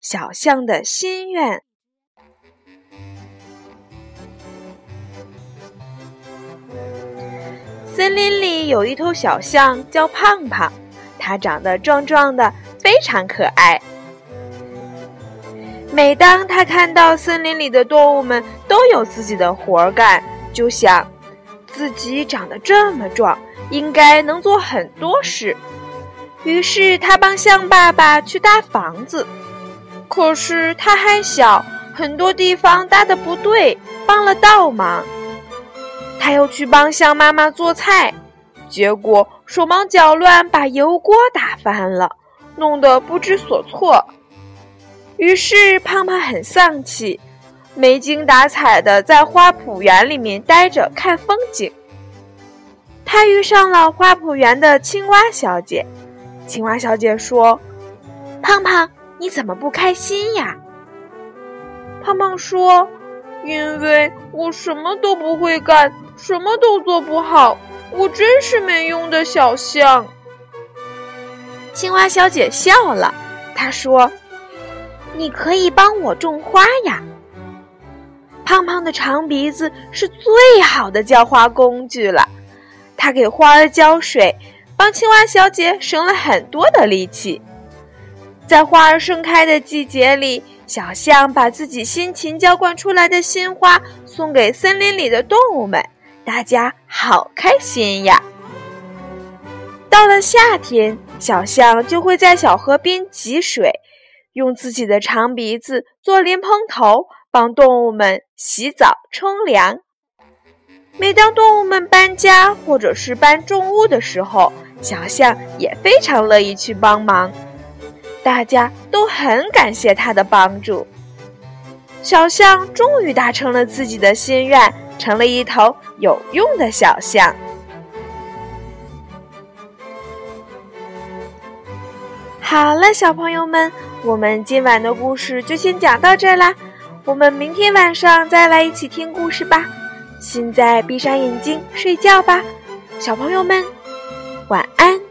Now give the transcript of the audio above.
小象的心愿》。森林里有一头小象，叫胖胖，它长得壮壮的，非常可爱。每当它看到森林里的动物们都有自己的活儿干，就想。自己长得这么壮，应该能做很多事。于是他帮象爸爸去搭房子，可是他还小，很多地方搭的不对，帮了倒忙。他又去帮象妈妈做菜，结果手忙脚乱，把油锅打翻了，弄得不知所措。于是胖胖很丧气。没精打采的在花圃园里面待着看风景。他遇上了花圃园的青蛙小姐。青蛙小姐说：“胖胖，你怎么不开心呀？”胖胖说：“因为我什么都不会干，什么都做不好，我真是没用的小象。”青蛙小姐笑了，她说：“你可以帮我种花呀。”胖胖的长鼻子是最好的浇花工具了，它给花儿浇水，帮青蛙小姐省了很多的力气。在花儿盛开的季节里，小象把自己辛勤浇灌出来的新花送给森林里的动物们，大家好开心呀！到了夏天，小象就会在小河边汲水，用自己的长鼻子做莲蓬头。帮动物们洗澡、冲凉。每当动物们搬家或者是搬重物的时候，小象也非常乐意去帮忙。大家都很感谢他的帮助。小象终于达成了自己的心愿，成了一头有用的小象。好了，小朋友们，我们今晚的故事就先讲到这啦。我们明天晚上再来一起听故事吧。现在闭上眼睛睡觉吧，小朋友们，晚安。